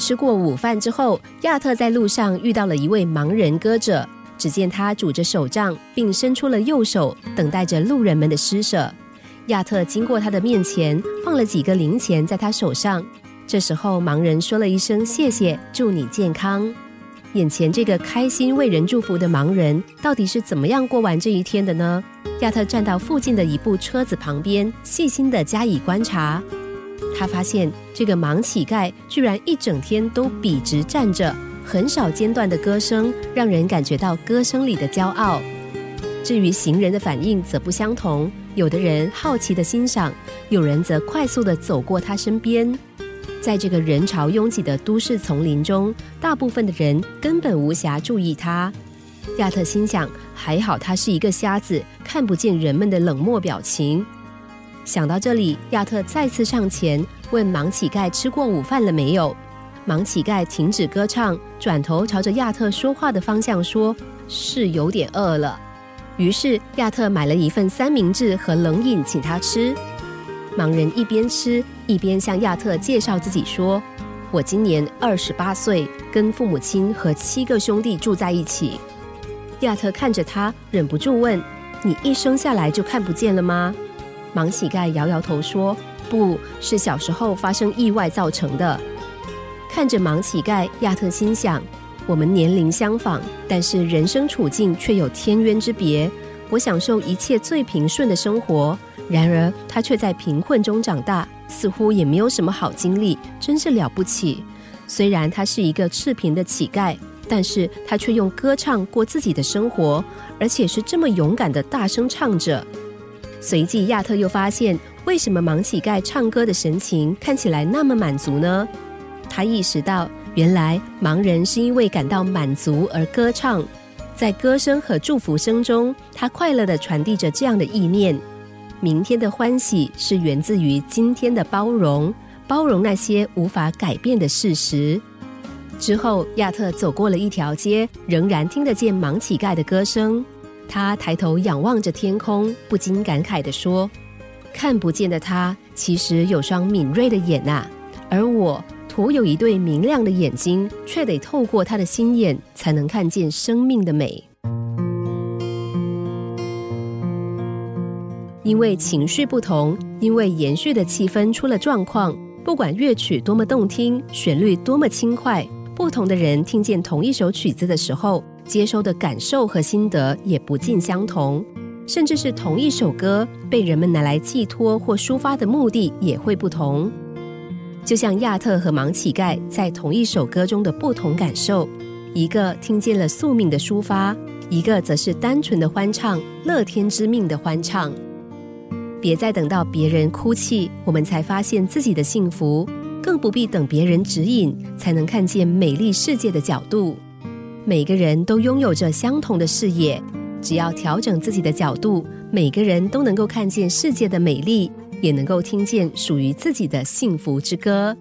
吃过午饭之后，亚特在路上遇到了一位盲人歌者。只见他拄着手杖，并伸出了右手，等待着路人们的施舍。亚特经过他的面前，放了几个零钱在他手上。这时候，盲人说了一声“谢谢，祝你健康”。眼前这个开心为人祝福的盲人，到底是怎么样过完这一天的呢？亚特站到附近的一部车子旁边，细心的加以观察。他发现这个盲乞丐居然一整天都笔直站着。很少间断的歌声，让人感觉到歌声里的骄傲。至于行人的反应则不相同，有的人好奇的欣赏，有人则快速的走过他身边。在这个人潮拥挤的都市丛林中，大部分的人根本无暇注意他。亚特心想，还好他是一个瞎子，看不见人们的冷漠表情。想到这里，亚特再次上前问盲乞丐吃过午饭了没有。盲乞丐停止歌唱，转头朝着亚特说话的方向说：“是有点饿了。”于是亚特买了一份三明治和冷饮请他吃。盲人一边吃一边向亚特介绍自己说：“我今年二十八岁，跟父母亲和七个兄弟住在一起。”亚特看着他，忍不住问：“你一生下来就看不见了吗？”盲乞丐摇摇头说：“不是小时候发生意外造成的。”看着盲乞丐，亚特心想：我们年龄相仿，但是人生处境却有天渊之别。我享受一切最平顺的生活，然而他却在贫困中长大，似乎也没有什么好经历，真是了不起。虽然他是一个赤贫的乞丐，但是他却用歌唱过自己的生活，而且是这么勇敢的大声唱着。随即，亚特又发现，为什么盲乞丐唱歌的神情看起来那么满足呢？他意识到，原来盲人是因为感到满足而歌唱，在歌声和祝福声中，他快乐地传递着这样的意念：明天的欢喜是源自于今天的包容，包容那些无法改变的事实。之后，亚特走过了一条街，仍然听得见盲乞丐的歌声。他抬头仰望着天空，不禁感慨地说：“看不见的他，其实有双敏锐的眼啊，而我。”徒有一对明亮的眼睛，却得透过他的心眼才能看见生命的美。因为情绪不同，因为延续的气氛出了状况，不管乐曲多么动听，旋律多么轻快，不同的人听见同一首曲子的时候，接收的感受和心得也不尽相同。甚至是同一首歌，被人们拿来寄托或抒发的目的也会不同。就像亚特和盲乞丐在同一首歌中的不同感受，一个听见了宿命的抒发，一个则是单纯的欢唱，乐天之命的欢唱。别再等到别人哭泣，我们才发现自己的幸福；更不必等别人指引，才能看见美丽世界的角度。每个人都拥有着相同的视野，只要调整自己的角度，每个人都能够看见世界的美丽。也能够听见属于自己的幸福之歌。